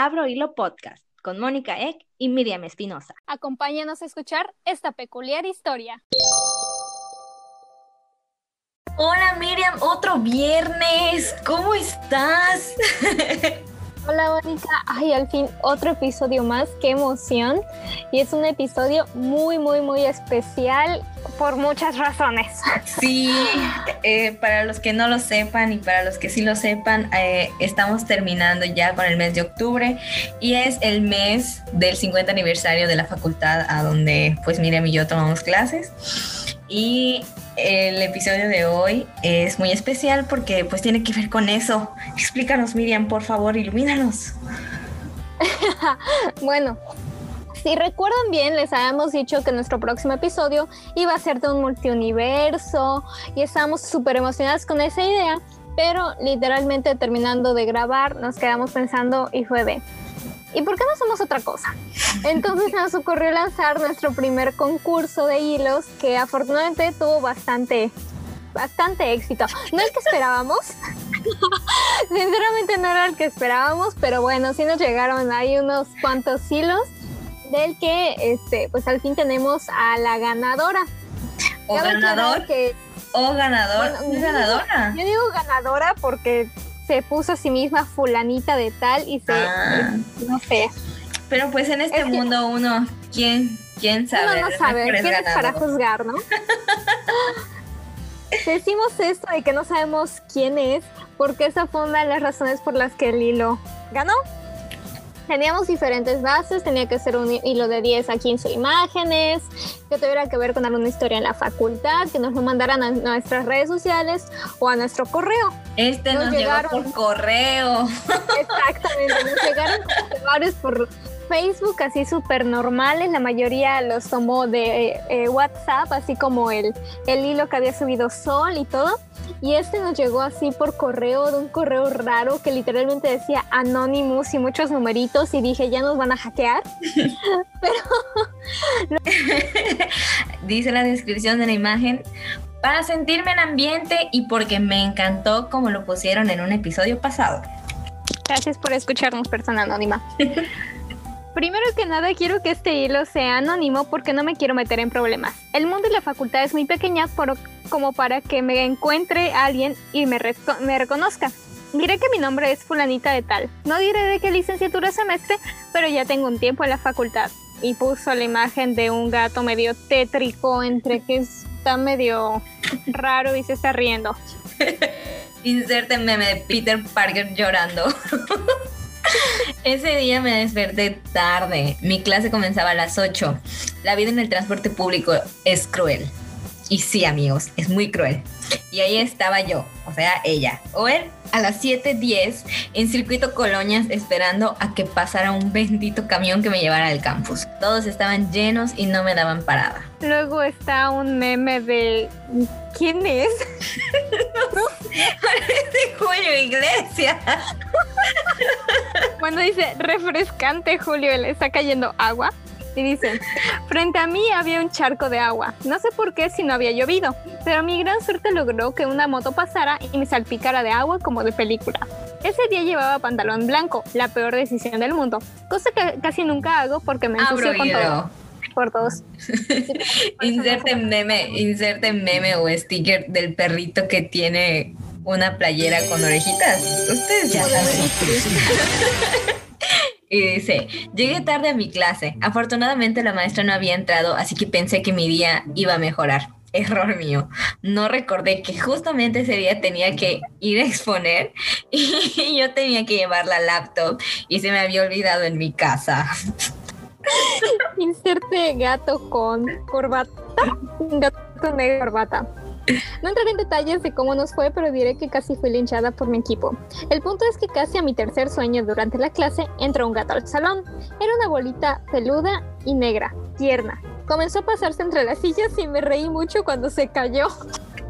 Abro Hilo Podcast con Mónica Eck y Miriam Espinosa. Acompáñanos a escuchar esta peculiar historia. Hola Miriam, otro viernes, ¿cómo estás? Hola Mónica, ay, al fin otro episodio más, qué emoción. Y es un episodio muy, muy, muy especial por muchas razones. Sí, eh, para los que no lo sepan y para los que sí lo sepan, eh, estamos terminando ya con el mes de octubre y es el mes del 50 aniversario de la facultad a donde pues Miriam y yo tomamos clases. Y el episodio de hoy es muy especial porque pues tiene que ver con eso. Explícanos Miriam, por favor, ilumínanos. bueno, si recuerdan bien, les habíamos dicho que nuestro próximo episodio iba a ser de un multiuniverso y estábamos súper emocionadas con esa idea, pero literalmente terminando de grabar nos quedamos pensando y fue de, ¿y por qué no hacemos otra cosa? Entonces nos ocurrió lanzar nuestro primer concurso de hilos que afortunadamente tuvo bastante, bastante éxito. No el que esperábamos. Sinceramente no era el que esperábamos, pero bueno, sí nos llegaron ahí unos cuantos hilos del que este pues al fin tenemos a la ganadora. O ganador. Que, o ganador. ganadora. Yo digo ganadora porque se puso a sí misma fulanita de tal y se, ah. no sé. Pero pues en este mundo uno, ¿quién, quién sabe? Uno no sabe, ¿quién es para juzgar, no? Decimos esto de que no sabemos quién es, porque esa fue una de las razones por las que el hilo ganó teníamos diferentes bases, tenía que ser un hilo de 10 a 15 imágenes, que tuviera que ver con alguna historia en la facultad, que nos lo mandaran a nuestras redes sociales o a nuestro correo. Este nos, llegaron por correo. Exactamente, nos llegaron varios por Facebook así súper normales, la mayoría los tomó de eh, eh, WhatsApp, así como el, el hilo que había subido Sol y todo. Y este nos llegó así por correo, de un correo raro que literalmente decía Anonymous y muchos numeritos y dije, ya nos van a hackear. Pero... Dice la descripción de la imagen, para sentirme en ambiente y porque me encantó como lo pusieron en un episodio pasado. Gracias por escucharnos, persona anónima. Primero que nada quiero que este hilo sea anónimo porque no me quiero meter en problemas. El mundo y la facultad es muy pequeña como para que me encuentre alguien y me, me reconozca. Diré que mi nombre es fulanita de tal. No diré de qué licenciatura semestre, pero ya tengo un tiempo en la facultad. Y puso la imagen de un gato medio tétrico entre que está medio raro y se está riendo. Inserte meme de Peter Parker llorando. Ese día me desperté tarde. Mi clase comenzaba a las 8. La vida en el transporte público es cruel. Y sí, amigos, es muy cruel. Y ahí estaba yo, o sea, ella. O él, a las 7.10 en Circuito Colonias esperando a que pasara un bendito camión que me llevara al campus. Todos estaban llenos y no me daban parada. Luego está un meme de... ¿Quién es? Parece Julio Iglesias. Cuando dice refrescante Julio, le está cayendo agua. Y dice, frente a mí había un charco de agua. No sé por qué si no había llovido, pero mi gran suerte logró que una moto pasara y me salpicara de agua como de película. Ese día llevaba pantalón blanco, la peor decisión del mundo, cosa que casi nunca hago porque me ensucio con todo. Por todos. inserte meme, inserte meme o sticker del perrito que tiene una playera con orejitas. Ustedes ya saben. Y dice, llegué tarde a mi clase. Afortunadamente la maestra no había entrado, así que pensé que mi día iba a mejorar. Error mío. No recordé que justamente ese día tenía que ir a exponer y yo tenía que llevar la laptop y se me había olvidado en mi casa. Inserte gato con corbata. Gato negro corbata. No entraré en detalles de cómo nos fue, pero diré que casi fui linchada por mi equipo. El punto es que casi a mi tercer sueño durante la clase entró un gato al salón. Era una bolita peluda y negra, tierna. Comenzó a pasarse entre las sillas y me reí mucho cuando se cayó.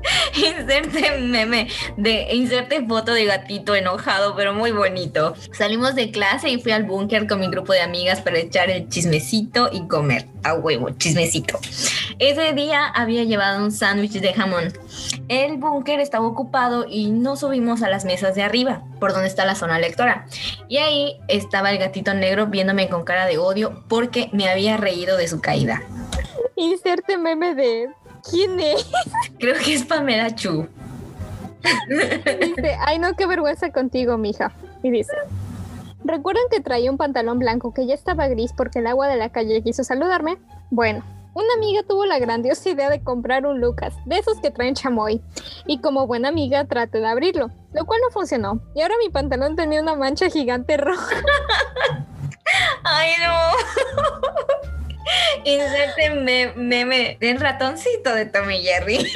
inserte meme de inserte foto de gatito enojado, pero muy bonito. Salimos de clase y fui al búnker con mi grupo de amigas para echar el chismecito y comer. A huevo, chismecito. Ese día había llevado un sándwich de jamón. el búnker estaba ocupado y no subimos a las mesas de arriba, por donde está la zona lectora. Y ahí estaba el gatito negro viéndome con cara de odio porque me había reído de su caída. Inserte meme de ¿quién es? Creo que es Pamela Chu. Dice, ay no, qué vergüenza contigo, mija. Y dice, ¿recuerdan que traía un pantalón blanco que ya estaba gris porque el agua de la calle quiso saludarme? Bueno, una amiga tuvo la grandiosa idea de comprar un Lucas, de esos que traen chamoy, y como buena amiga traté de abrirlo, lo cual no funcionó, y ahora mi pantalón tenía una mancha gigante roja. ¡Ay, no! Inserte meme del ratoncito de Tommy Jerry.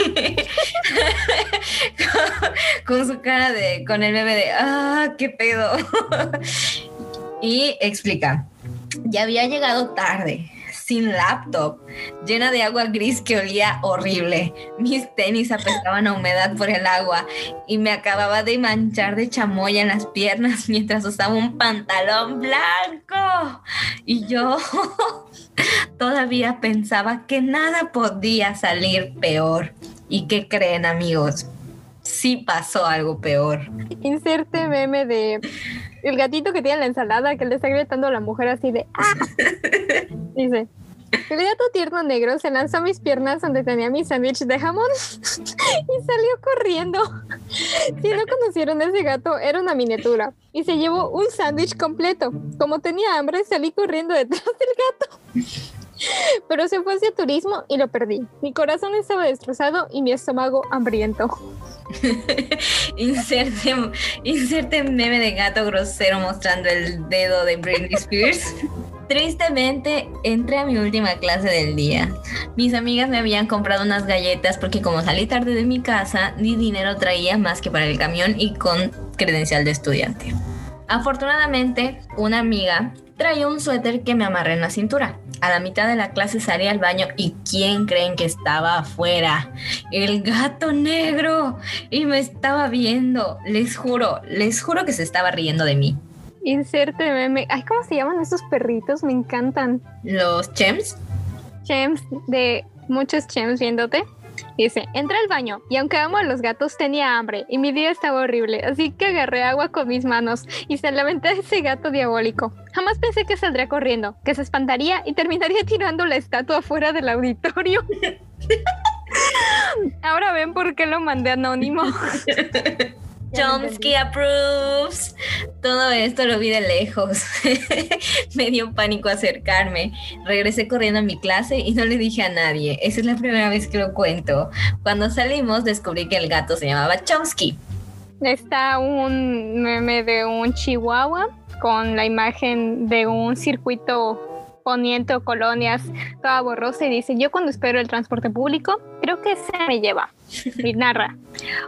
con, con, su cara de. con el meme de. ¡Ah, qué pedo! y explica. Ya había llegado tarde sin laptop, llena de agua gris que olía horrible. Mis tenis apestaban a humedad por el agua y me acababa de manchar de chamoya en las piernas mientras usaba un pantalón blanco. Y yo todavía pensaba que nada podía salir peor. ¿Y qué creen amigos? Sí pasó algo peor. Inserte meme de el gatito que tiene la ensalada que le está gritando a la mujer así de ¡Ah! Dice, el gato tierno negro se lanzó a mis piernas donde tenía mi sándwich de jamón y salió corriendo. Si no conocieron a ese gato, era una miniatura y se llevó un sándwich completo. Como tenía hambre, salí corriendo detrás del gato. Pero se fue hacia turismo y lo perdí. Mi corazón estaba destrozado y mi estómago hambriento. inserte, inserte meme de gato grosero mostrando el dedo de Britney Spears. Tristemente, entré a mi última clase del día. Mis amigas me habían comprado unas galletas porque como salí tarde de mi casa, ni dinero traía más que para el camión y con credencial de estudiante. Afortunadamente, una amiga traía un suéter que me amarré en la cintura. A la mitad de la clase salí al baño y ¿quién creen que estaba afuera? El gato negro. Y me estaba viendo. Les juro, les juro que se estaba riendo de mí. Inserte meme. Ay, ¿cómo se llaman esos perritos? Me encantan. ¿Los chems? Chems, de muchos chems viéndote. Dice, entré al baño y aunque amo a los gatos tenía hambre y mi día estaba horrible, así que agarré agua con mis manos y se lamenté a ese gato diabólico. Jamás pensé que saldría corriendo, que se espantaría y terminaría tirando la estatua fuera del auditorio. Ahora ven por qué lo mandé anónimo. Chomsky approves. Todo esto lo vi de lejos. Me dio pánico acercarme. Regresé corriendo a mi clase y no le dije a nadie. Esa es la primera vez que lo cuento. Cuando salimos descubrí que el gato se llamaba Chomsky. Está un meme de un chihuahua con la imagen de un circuito poniente o colonias toda borrosa y dice, yo cuando espero el transporte público, creo que se me lleva. Y narra,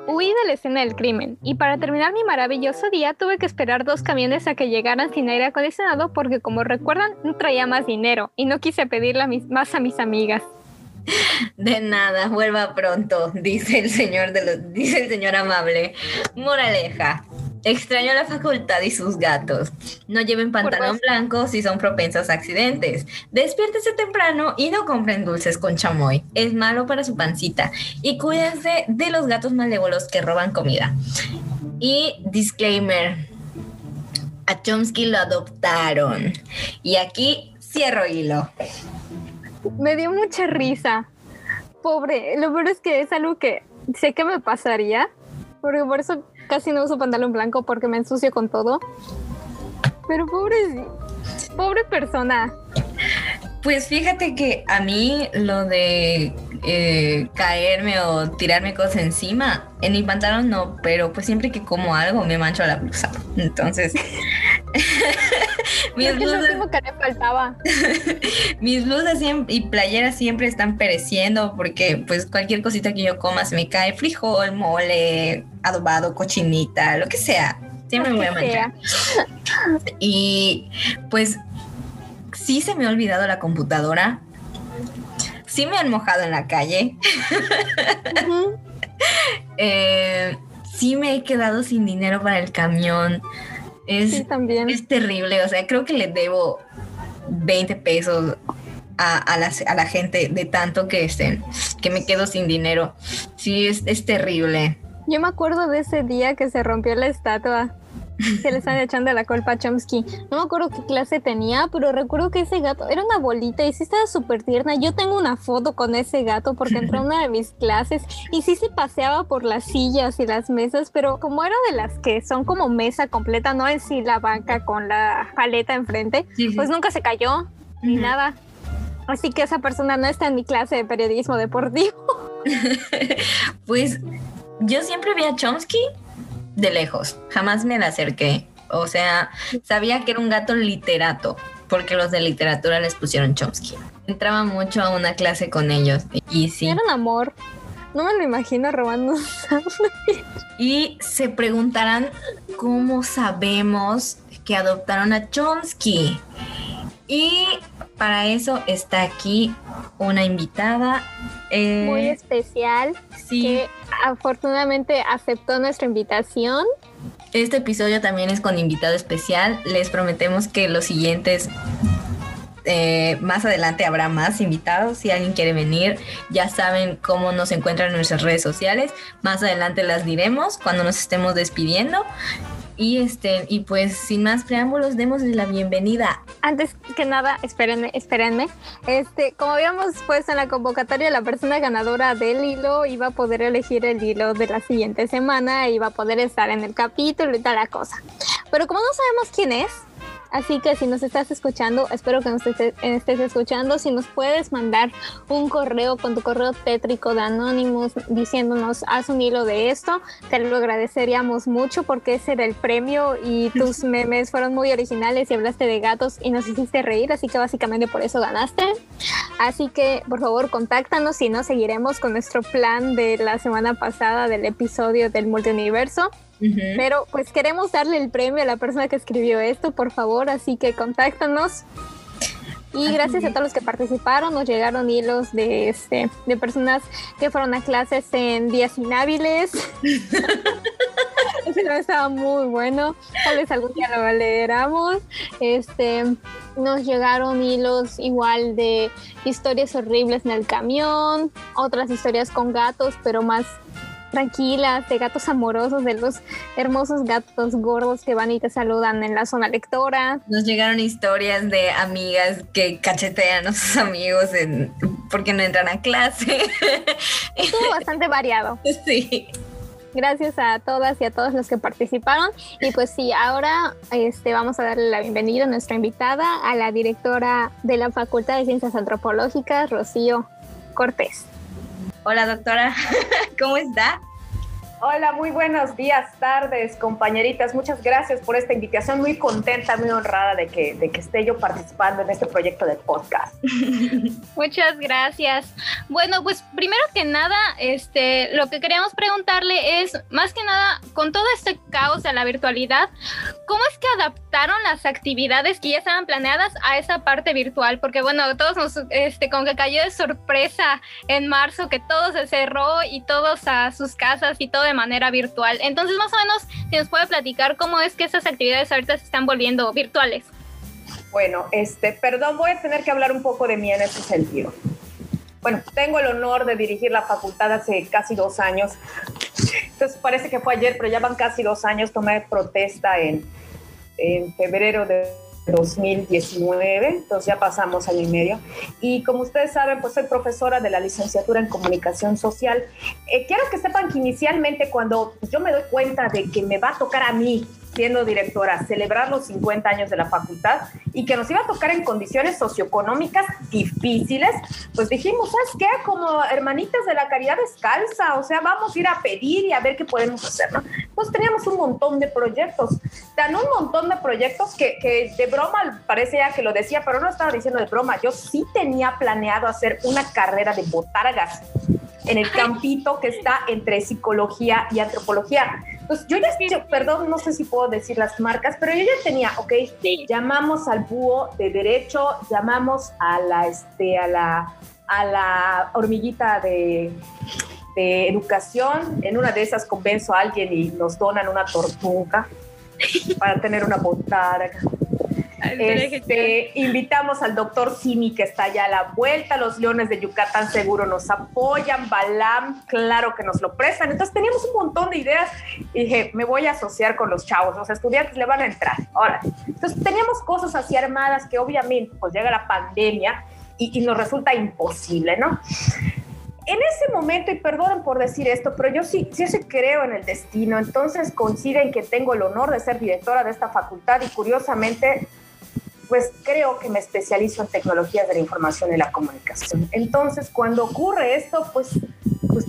huí de la escena del crimen y para terminar mi maravilloso día tuve que esperar dos camiones a que llegaran sin aire acondicionado porque como recuerdan no traía más dinero y no quise pedirle más a mis amigas. De nada, vuelva pronto, dice el señor de los, dice el señor amable. Moraleja, Extraño la facultad y sus gatos. No lleven pantalón blanco si son propensos a accidentes. Despiértese temprano y no compren dulces con chamoy. Es malo para su pancita. Y cuídense de los gatos malévolos que roban comida. Y disclaimer. A Chomsky lo adoptaron. Y aquí cierro hilo. Me dio mucha risa. Pobre, lo peor es que es algo que sé que me pasaría. Porque por eso Casi no uso pantalón blanco porque me ensucio con todo. Pero pobre, pobre persona. Pues fíjate que a mí lo de eh, caerme o tirarme cosas encima, en mi pantalón no, pero pues siempre que como algo me mancho la blusa. Entonces, mis blusas, que le faltaba. mis blusas y playeras siempre están pereciendo porque pues cualquier cosita que yo coma se me cae, frijol, mole, adobado, cochinita, lo que sea. Siempre me voy a manchar. Y pues sí se me ha olvidado la computadora. Sí me han mojado en la calle. Eh, sí me he quedado sin dinero para el camión. Es, también. es terrible. O sea, creo que le debo 20 pesos a, la, gente de tanto que, estén, que me quedo sin dinero. Sí, es, es terrible. Yo me acuerdo de ese día que se rompió la estatua se le están echando la culpa a Chomsky. No me acuerdo qué clase tenía, pero recuerdo que ese gato era una bolita y sí estaba súper tierna. Yo tengo una foto con ese gato porque entró a una de mis clases y sí se paseaba por las sillas y las mesas, pero como era de las que son como mesa completa, no es si la banca con la paleta enfrente, pues nunca se cayó ni nada. Así que esa persona no está en mi clase de periodismo deportivo. pues yo siempre vi a Chomsky de lejos, jamás me la acerqué. O sea, sabía que era un gato literato, porque los de literatura les pusieron Chomsky. Entraba mucho a una clase con ellos y sí. Era un amor. No me lo imagino robando Y se preguntarán cómo sabemos que adoptaron a Chomsky. Y para eso está aquí una invitada. Eh, Muy especial. Sí. Que afortunadamente aceptó nuestra invitación. Este episodio también es con invitado especial. Les prometemos que los siguientes eh, más adelante habrá más invitados. Si alguien quiere venir, ya saben cómo nos encuentran en nuestras redes sociales. Más adelante las diremos cuando nos estemos despidiendo. Y este, y pues sin más preámbulos, démosle la bienvenida. Antes que nada, espérenme, espérenme. Este, como habíamos puesto en la convocatoria, la persona ganadora del hilo iba a poder elegir el hilo de la siguiente semana, iba a poder estar en el capítulo y tal cosa. Pero como no sabemos quién es, Así que si nos estás escuchando, espero que nos estés, escuchando, si nos puedes mandar un correo con tu correo tétrico de Anonymous diciéndonos haz un hilo de esto, te lo agradeceríamos mucho porque ese era el premio y tus memes fueron muy originales y hablaste de gatos y nos hiciste reír, así que básicamente por eso ganaste. Así que por favor contáctanos y no seguiremos con nuestro plan de la semana pasada del episodio del multiuniverso. Pero pues queremos darle el premio a la persona que escribió esto, por favor, así que contáctanos. Y gracias a todos los que participaron, nos llegaron hilos de este de personas que fueron a clases en días inhábiles. Eso estaba muy bueno. Tal vez algún día lo leeramos. Este nos llegaron hilos igual de historias horribles en el camión, otras historias con gatos, pero más tranquilas, de gatos amorosos, de los hermosos gatos gordos que van y te saludan en la zona lectora. Nos llegaron historias de amigas que cachetean a sus amigos en, porque no entran a clase. Estuvo bastante variado. Sí. Gracias a todas y a todos los que participaron. Y pues sí, ahora este, vamos a darle la bienvenida a nuestra invitada, a la directora de la Facultad de Ciencias Antropológicas, Rocío Cortés. Hola doctora, ¿cómo está? Hola, muy buenos días, tardes, compañeritas. Muchas gracias por esta invitación. Muy contenta, muy honrada de que, de que esté yo participando en este proyecto de podcast. Muchas gracias. Bueno, pues primero que nada, este, lo que queríamos preguntarle es, más que nada, con todo este caos de la virtualidad, ¿cómo es que adaptaron las actividades que ya estaban planeadas a esa parte virtual? Porque bueno, todos nos, este, como que cayó de sorpresa en marzo que todo se cerró y todos a sus casas y todo manera virtual. Entonces, más o menos, si nos puede platicar cómo es que esas actividades ahorita se están volviendo virtuales. Bueno, este, perdón, voy a tener que hablar un poco de mí en ese sentido. Bueno, tengo el honor de dirigir la facultad hace casi dos años. Entonces parece que fue ayer, pero ya van casi dos años. Tomé protesta en, en febrero de 2019, entonces ya pasamos año y medio. Y como ustedes saben, pues soy profesora de la licenciatura en comunicación social. Eh, quiero que sepan que inicialmente cuando yo me doy cuenta de que me va a tocar a mí siendo directora, celebrar los 50 años de la facultad y que nos iba a tocar en condiciones socioeconómicas difíciles, pues dijimos, ¿sabes qué? Como hermanitas de la caridad descalza, o sea, vamos a ir a pedir y a ver qué podemos hacer, ¿no? Pues teníamos un montón de proyectos, tan un montón de proyectos que, que de broma parece ya que lo decía, pero no estaba diciendo de broma, yo sí tenía planeado hacer una carrera de botargas en el campito que está entre psicología y antropología. Pues yo ya, perdón, no sé si puedo decir las marcas, pero yo ya tenía, ok, llamamos al búho de derecho, llamamos a la, este, a la, a la hormiguita de, de educación, en una de esas convenzo a alguien y nos donan una tortuga para tener una botarga. Este, invitamos al doctor Simi que está ya a la vuelta, los Leones de Yucatán seguro nos apoyan, Balam, claro que nos lo prestan. Entonces teníamos un montón de ideas y dije, me voy a asociar con los chavos, los estudiantes le van a entrar. Ahora, entonces teníamos cosas así armadas que obviamente pues llega la pandemia y, y nos resulta imposible, ¿no? en ese momento, y perdonen por decir esto, pero yo sí, sí, creo en el destino, entonces coinciden que tengo el honor de ser directora de esta facultad y curiosamente, pues creo que me especializo en tecnologías de la información y la comunicación. Entonces, cuando ocurre esto, pues, pues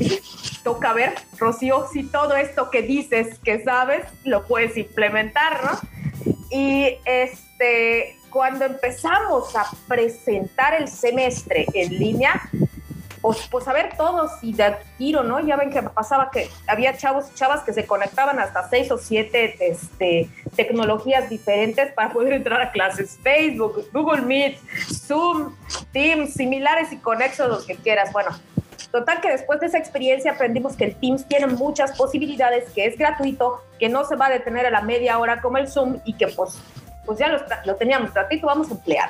toca ver, Rocío, si todo esto que dices que sabes, lo puedes implementar, ¿no? Y este, cuando empezamos a presentar el semestre en línea, pues, pues a ver todos y de tiro, ¿no? Ya ven que pasaba que había chavos y chavas que se conectaban hasta seis o siete este, tecnologías diferentes para poder entrar a clases. Facebook, Google Meet, Zoom, Teams, similares y conexos, los que quieras. Bueno, Total que después de esa experiencia aprendimos que el Teams tiene muchas posibilidades, que es gratuito, que no se va a detener a la media hora como el Zoom y que pues pues ya lo, teníamos gratuito, vamos a emplear,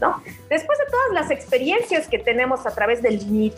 ¿no? Después de todas las experiencias que tenemos a través del Meet,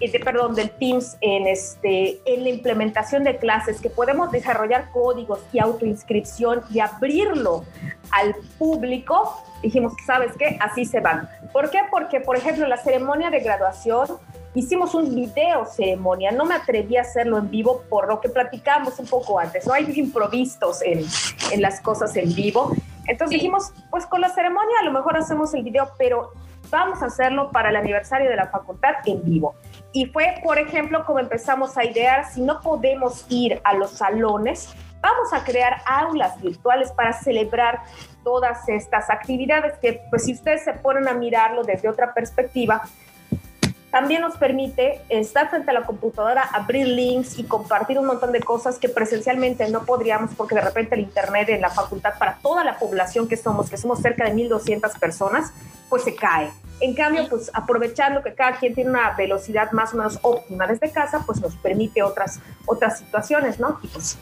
de, perdón, del Teams en, este, en la implementación de clases, que podemos desarrollar códigos y autoinscripción y abrirlo al público, dijimos, ¿sabes qué? Así se van. ¿Por qué? Porque, por ejemplo, la ceremonia de graduación hicimos un video ceremonia, no me atreví a hacerlo en vivo por lo que platicamos un poco antes, no hay improvisos en, en las cosas en vivo. Entonces dijimos, pues con la ceremonia a lo mejor hacemos el video, pero vamos a hacerlo para el aniversario de la facultad en vivo. Y fue, por ejemplo, como empezamos a idear, si no podemos ir a los salones, vamos a crear aulas virtuales para celebrar todas estas actividades que, pues si ustedes se ponen a mirarlo desde otra perspectiva, también nos permite estar frente a la computadora, abrir links y compartir un montón de cosas que presencialmente no podríamos porque de repente el Internet en la facultad para toda la población que somos, que somos cerca de 1.200 personas, pues se cae. En cambio, pues aprovechando que cada quien tiene una velocidad más o menos óptima desde casa, pues nos permite otras, otras situaciones, ¿no? Y pues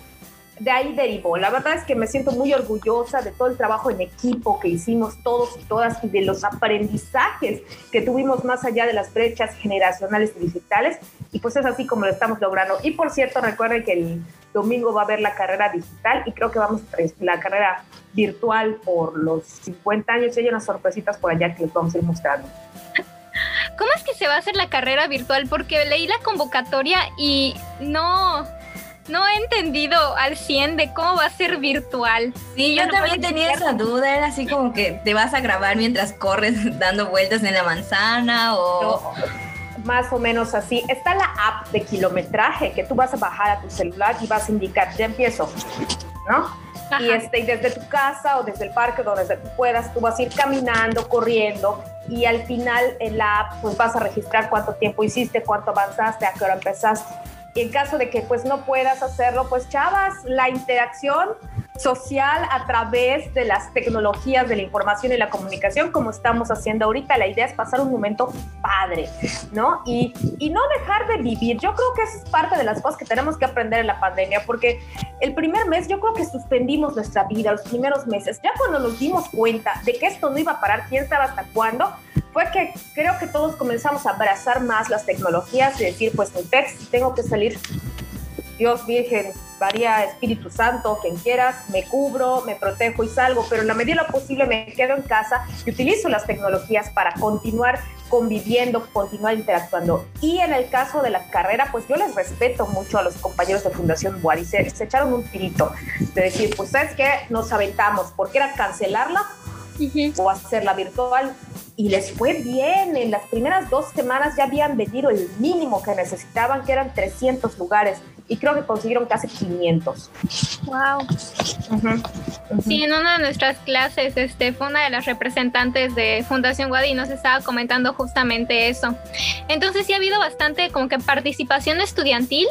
de ahí derivó. La verdad es que me siento muy orgullosa de todo el trabajo en equipo que hicimos todos y todas y de los aprendizajes que tuvimos más allá de las brechas generacionales y digitales. Y pues es así como lo estamos logrando. Y por cierto, recuerden que el domingo va a haber la carrera digital y creo que vamos a la carrera virtual por los 50 años. Y hay unas sorpresitas por allá que les vamos a ir mostrando. ¿Cómo es que se va a hacer la carrera virtual? Porque leí la convocatoria y no, no he entendido al 100 de cómo va a ser virtual. Sí, yo también tenía esa duda, era así como que te vas a grabar mientras corres dando vueltas en la manzana o... más o menos así. Está la app de kilometraje que tú vas a bajar a tu celular y vas a indicar, ya empiezo, ¿no? Y, este, desde tu casa o desde el parque, donde tú puedas, tú vas a ir caminando, corriendo y al final en la app pues vas a registrar cuánto tiempo hiciste, cuánto avanzaste, a qué hora empezaste. Y en caso de que pues no puedas hacerlo, pues chavas, la interacción social a través de las tecnologías de la información y la comunicación como estamos haciendo ahorita. La idea es pasar un momento padre, ¿no? Y, y no dejar de vivir. Yo creo que es parte de las cosas que tenemos que aprender en la pandemia, porque el primer mes yo creo que suspendimos nuestra vida, los primeros meses. Ya cuando nos dimos cuenta de que esto no iba a parar, quién sabe hasta cuándo, fue que creo que todos comenzamos a abrazar más las tecnologías y decir, pues mi text, tengo que salir, Dios Virgen, María, Espíritu Santo, quien quieras, me cubro, me protejo y salgo, pero en la medida de lo posible me quedo en casa y utilizo las tecnologías para continuar conviviendo, continuar interactuando. Y en el caso de la carrera, pues yo les respeto mucho a los compañeros de Fundación Buari, se, echaron un tirito de decir, pues sabes que nos aventamos, porque era cancelarla o hacerla virtual y les fue bien. En las primeras dos semanas ya habían vendido el mínimo que necesitaban, que eran 300 lugares, y creo que consiguieron casi 500. Wow. Sí, en una de nuestras clases, este, fue una de las representantes de Fundación Wadi y nos estaba comentando justamente eso. Entonces, sí ha habido bastante como que participación estudiantil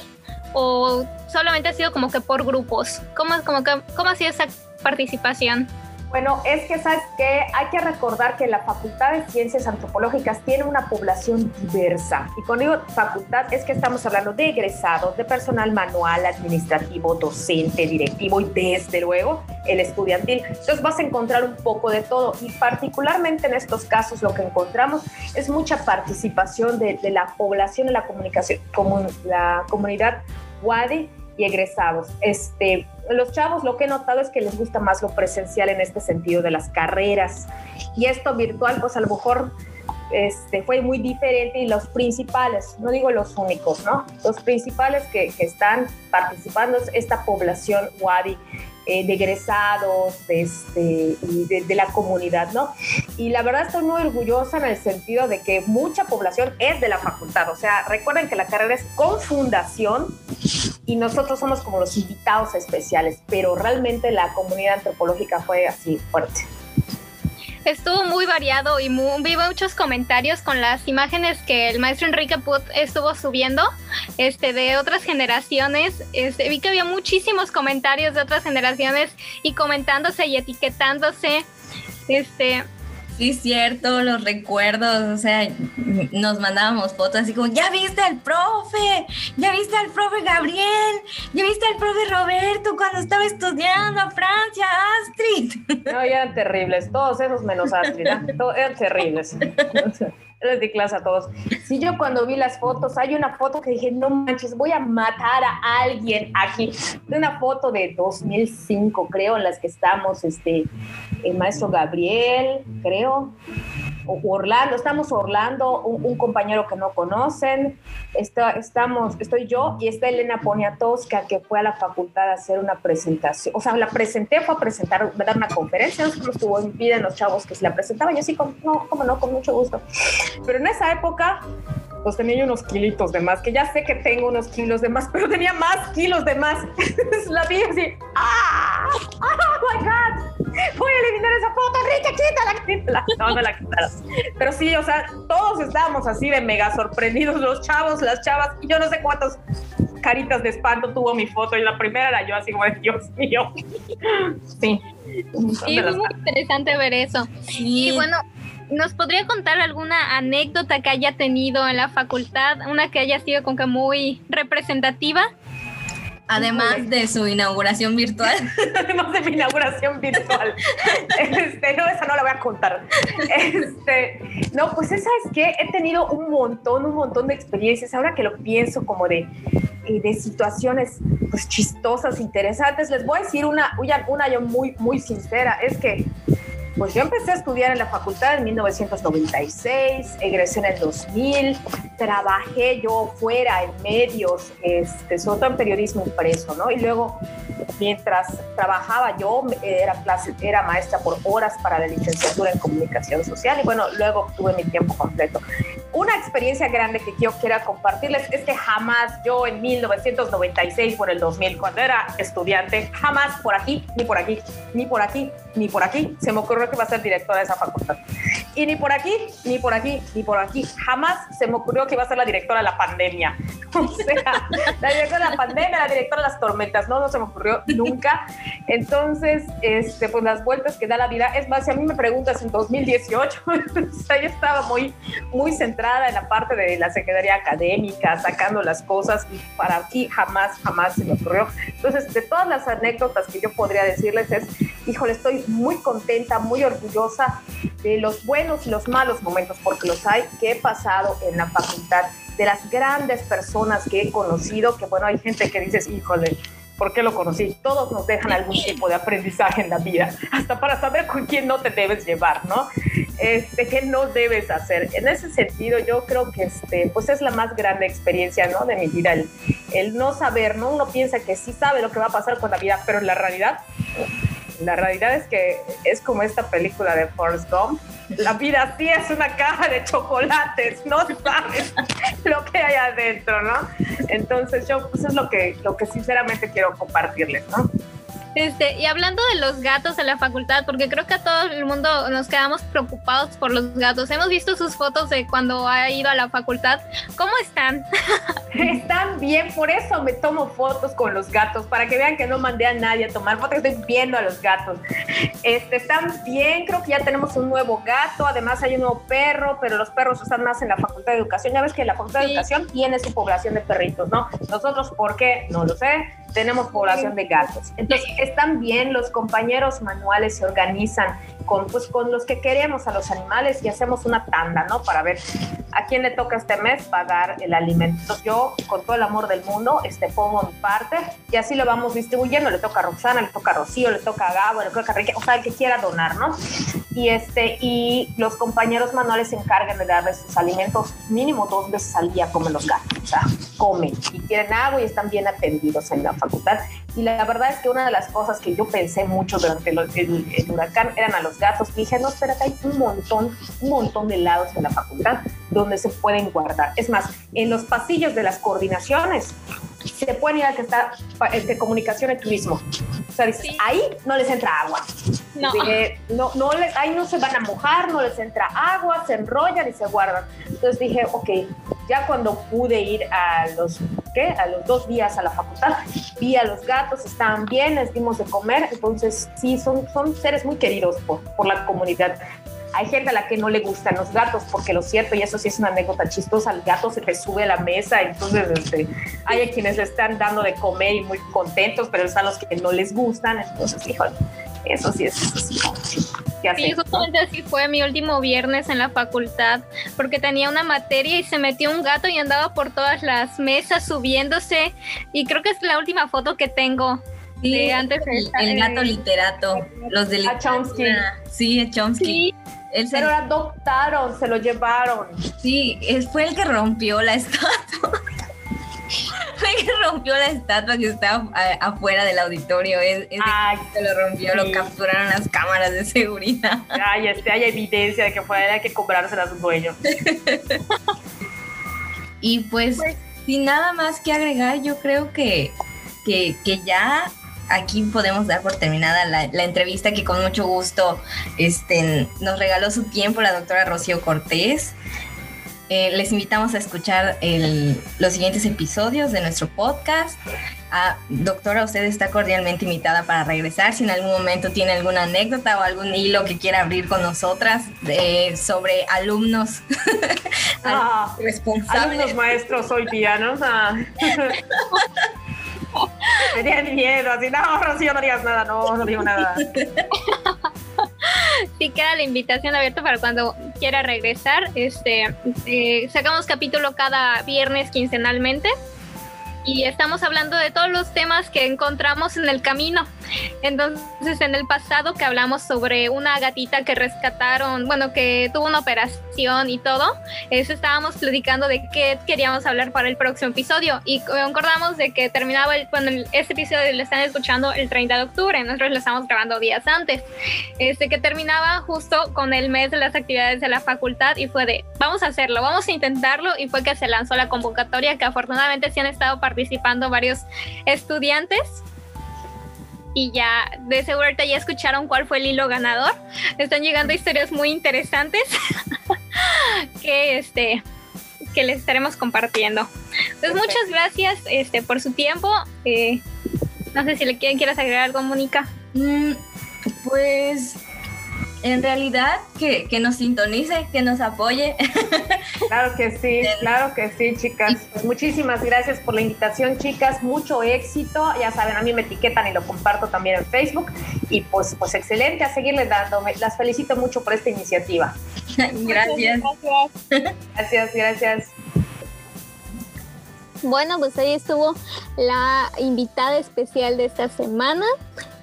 o solamente ha sido como que por grupos. ¿Cómo, como que, cómo ha sido esa participación? Bueno, es que que hay que recordar que la Facultad de Ciencias Antropológicas tiene una población diversa. Y cuando digo facultad es que estamos hablando de egresados, de personal manual, administrativo, docente, directivo y desde luego el estudiantil. Entonces vas a encontrar un poco de todo y particularmente en estos casos lo que encontramos es mucha participación de, la población en la comunicación, la comunidad WADI y egresados. Este, los chavos lo que he notado es que les gusta más lo presencial en este sentido de las carreras y esto virtual pues a lo mejor este, fue muy diferente y los principales, no digo los únicos, ¿no? Los principales que, están participando es esta población Wadi eh, de egresados de, este, de, la comunidad, ¿no? Y la verdad estoy muy orgullosa en el sentido de que mucha población es de la facultad, o sea, recuerden que la carrera es con fundación y nosotros somos como los invitados especiales, pero realmente la comunidad antropológica fue así fuerte estuvo muy variado y vi muchos comentarios con las imágenes que el maestro Enrique Put estuvo subiendo este, de otras generaciones. Este, vi que había muchísimos comentarios de otras generaciones y comentándose y etiquetándose. Este, Sí, cierto, los recuerdos, o sea, nos mandábamos fotos así como, ya viste al profe, ya viste al profe Gabriel, ya viste al profe Roberto cuando estaba estudiando a Francia, Astrid. No, eran terribles, todos esos menos Astrid, ¿no? eran terribles. Les di clase a todos. Sí, yo cuando vi las fotos, hay una foto que dije, no manches, voy a matar a alguien aquí. De una foto de 2005, creo, en las que estamos, este, el maestro Gabriel, creo, Orlando, estamos Orlando, un, compañero que no conocen, está, estamos, estoy yo y está Elena Poniatowska que fue a la facultad a hacer una presentación, o sea, la presenté, fue a presentar, a dar una conferencia, nosotros estuvo, piden los chavos que se la presentaban, yo sí, no, como no, con mucho gusto. Pero en esa época pues tenía yo unos kilitos de más, que ya sé que tengo unos kilos de más, pero tenía más kilos de más. la vi así, ¡ah! ¡Oh, my God! Voy a eliminar esa foto, Enrique, quítala, quítala. No, no la quitaron. Pero sí, o sea, todos estábamos así de mega sorprendidos, los chavos, las chavas, y yo no sé cuántos caritas de espanto tuvo mi foto, y la primera era yo así como, Dios mío. Sí. Sí, fue muy interesante ver eso. Y bueno, ¿Nos podría contar alguna anécdota que haya tenido en la facultad, una que haya sido como que muy representativa? Además de su inauguración virtual. Además de mi inauguración virtual. Este, no, esa no la voy a contar. Este, no, pues esa es que he tenido un montón, un montón de experiencias. Ahora que lo pienso como de, eh, de situaciones pues, chistosas, interesantes, les voy a decir una, una, una yo muy, muy sincera. Es que pues yo empecé a estudiar en la facultad en 1996, egresé en el 2000, trabajé yo fuera en medios, este, sobre todo en periodismo impreso, ¿no? Y luego, mientras trabajaba yo, era, clase, era maestra por horas para la licenciatura en comunicación social y bueno, luego tuve mi tiempo completo. Una experiencia grande que yo quiera compartirles es que jamás yo en 1996 por el 2000, cuando era estudiante, jamás por aquí, ni por aquí, ni por aquí, ni por aquí, se me ocurrió que iba a ser directora de esa facultad. Y ni por aquí, ni por aquí, ni por aquí. Jamás se me ocurrió que iba a ser la directora de la pandemia. O sea, la directora de la pandemia, la directora de las tormentas. No, no se me ocurrió nunca. Entonces, este, pues las vueltas que da la vida. Es más, si a mí me preguntas en 2018, o sea, yo estaba muy, muy centrada en la parte de la Secretaría Académica, sacando las cosas. Para aquí jamás, jamás se me ocurrió. Entonces, de todas las anécdotas que yo podría decirles es, híjole, estoy muy contenta, muy orgullosa de los buenos y los malos momentos, porque los hay, que he pasado en la facultad, de las grandes personas que he conocido, que bueno, hay gente que dices, híjole, ¿por qué lo conocí? Todos nos dejan algún tipo de aprendizaje en la vida, hasta para saber con quién no te debes llevar, ¿no? Este, qué no debes hacer. En ese sentido, yo creo que este, pues es la más grande experiencia, ¿no? De mi vida, el, el no saber, ¿no? Uno piensa que sí sabe lo que va a pasar con la vida, pero en la realidad la realidad es que es como esta película de Forrest Gump. La vida sí es una caja de chocolates, no sabes lo que hay adentro, ¿no? Entonces yo, pues es lo que, lo que sinceramente quiero compartirles, ¿no? Este, y hablando de los gatos en la facultad, porque creo que a todo el mundo nos quedamos preocupados por los gatos. Hemos visto sus fotos de cuando ha ido a la facultad. ¿Cómo están? Están bien, por eso me tomo fotos con los gatos, para que vean que no mandé a nadie a tomar fotos, estoy viendo a los gatos. Este, están bien, creo que ya tenemos un nuevo gato, además hay un nuevo perro, pero los perros están más en la Facultad de Educación. Ya ves que la Facultad de Educación tiene su población de perritos, ¿no? Nosotros, ¿por qué? No lo sé tenemos población de gatos. Entonces, están bien, los compañeros manuales se organizan con, pues, con los que queremos a los animales y hacemos una tanda, ¿no? Para ver a quién le toca este mes pagar el alimento. yo, con todo el amor del mundo, este, pongo mi parte y así lo vamos distribuyendo. Le toca a Roxana, le toca a Rocío, le toca a Gabo, le toca a Ricky, o sea, el que quiera donar, ¿no? Y, este, y los compañeros manuales se encargan de darles sus alimentos mínimo dos veces al día, comen los gatos, o sea, comen y tienen agua y están bien atendidos en la facultad. Y la verdad es que una de las cosas que yo pensé mucho durante el, el, huracán eran a los gatos. dije, no, espérate, hay un montón, un montón de lados en la facultad donde se pueden guardar. Es más, en los pasillos de las coordinaciones se pueden ir a que está de comunicación y turismo. O sea, ahí no les entra agua. No. Dije, no, no les, ahí no se van a mojar, no les entra agua, se enrollan y se guardan. Entonces dije, ok, ya cuando pude ir a los, ¿qué? A los dos días a la facultad, vi a los gatos, estaban bien, les dimos de comer, entonces sí, son, son seres muy queridos por, por la comunidad. Hay gente a la que no le gustan los gatos, porque lo cierto, y eso sí es una anécdota chistosa, el gato se te sube a la mesa, entonces este, hay quienes le están dando de comer y muy contentos, pero están los que no les gustan, entonces, híjole, eso sí es, eso sí. Sí, justamente así fue mi último viernes en la facultad, porque tenía una materia y se metió un gato y andaba por todas las mesas subiéndose. Y creo que es la última foto que tengo. Sí, antes el, gato literato, los de Chomsky. Sí, Chomsky. Sí. Él se lo adoptaron, se lo llevaron. Sí, él fue el que rompió la estatua. que rompió la estatua que estaba afuera del auditorio. Es, se lo rompió, lo capturaron las cámaras de seguridad. Ay, este, hay evidencia de que fue hay que comprársela a su dueño. y pues, pues, sin nada más que agregar, yo creo que, que, que ya aquí podemos dar por terminada la, entrevista que con mucho gusto este, nos regaló su tiempo la doctora Rocío Cortés. Eh, les invitamos a escuchar los siguientes episodios de nuestro podcast. Ah, doctora, usted está cordialmente invitada para regresar. Si en algún momento tiene alguna anécdota o algún hilo que quiera abrir con nosotras sobre alumnos ah, responsables. Alumnos maestros hoy pianos. Ah. Me miedo, así, no, Rocío, no digas nada, no, no digo nada. Sí queda la invitación abierta para cuando quiera regresar. Este, eh, sacamos capítulo cada viernes quincenalmente y estamos hablando de todos los temas que encontramos en el camino. Entonces, en el pasado que hablamos sobre una gatita que rescataron, bueno, que tuvo una operación y todo, eso estábamos platicando de qué queríamos hablar para el próximo episodio y concordamos de que terminaba el, cuando este episodio lo están escuchando el 30 de octubre, nosotros lo estamos grabando días antes, este que terminaba justo con el mes de las actividades de la facultad y fue de, vamos a hacerlo, vamos a intentarlo y fue que se lanzó la convocatoria que afortunadamente sí han estado participando varios estudiantes y ya de seguro ya escucharon cuál fue el hilo ganador. Están llegando historias muy interesantes que este que les estaremos compartiendo. Pues muchas gracias este por su tiempo. Eh, no sé si le quieren quieras agregar algo, Mónica. Mm, pues en realidad que, nos sintonice, que nos apoye. Claro que sí, claro que sí, chicas. Pues muchísimas gracias por la invitación, chicas. Mucho éxito. Ya saben, a mí me etiquetan y lo comparto también en Facebook. Y pues, pues excelente, a seguirle dándome. Las felicito mucho por esta iniciativa. gracias. Gracias, gracias. Bueno, pues ahí estuvo la invitada especial de esta semana.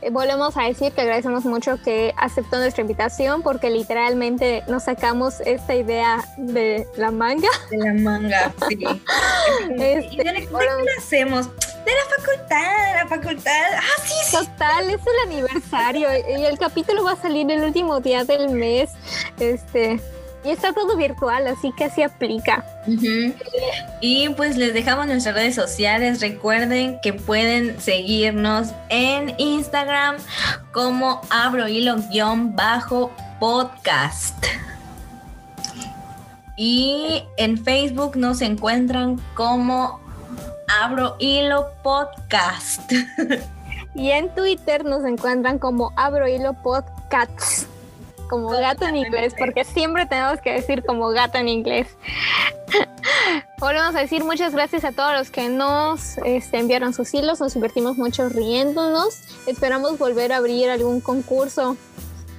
Eh, volvemos a decir que agradecemos mucho que aceptó nuestra invitación porque literalmente nos sacamos esta idea de la manga. De la manga, sí. este, ¿De, qué hacemos? De la facultad, de la facultad. Ah, sí, sí. Total, es el aniversario y el capítulo va a salir el último día del mes. Este, Y está todo virtual, así que así aplica. Y pues les dejamos nuestras redes sociales. Recuerden que pueden seguirnos en Instagram como abro bajo podcast. Y en Facebook nos encuentran como Abro Hilo Podcast. Y en Twitter nos encuentran como Abro Hilo Podcasts, como gato en inglés, porque siempre tenemos que decir como gato en inglés. Volvemos a decir muchas gracias a todos los que nos este, enviaron sus hilos, nos divertimos mucho riéndonos. Esperamos volver a abrir algún concurso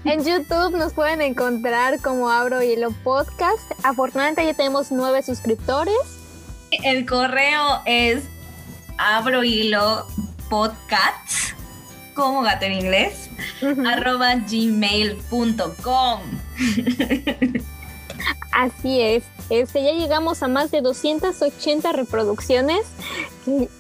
en YouTube nos pueden encontrar como Abro Hilo Podcast. Afortunadamente ya tenemos nueve suscriptores. El correo es abro hilo podcasts, como gato en inglés, arroba gmail.com. Así es. Este, ya llegamos a más de 280 reproducciones.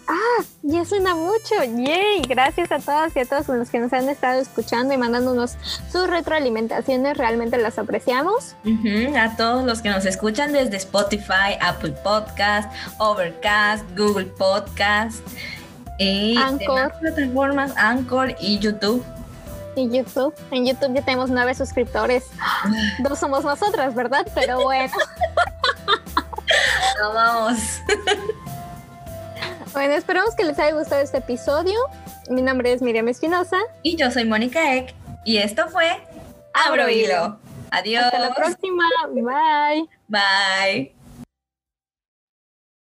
ah, ya suena mucho. Yay. Gracias a todas y a todos los que nos han estado escuchando y mandándonos sus retroalimentaciones. Realmente las apreciamos. A todos los que nos escuchan desde Spotify, Apple Podcast, Overcast, Google Podcast. Y Anchor. plataformas Anchor y YouTube y YouTube. En YouTube ya tenemos nueve suscriptores. Dos somos nosotras, ¿verdad? Pero bueno. vamos. Bueno, esperamos que les haya gustado este episodio. Mi nombre es Miriam Espinosa. Y yo soy Mónica Eck. Y esto fue Abro Hilo. Adiós. Hasta la próxima. Bye. Bye.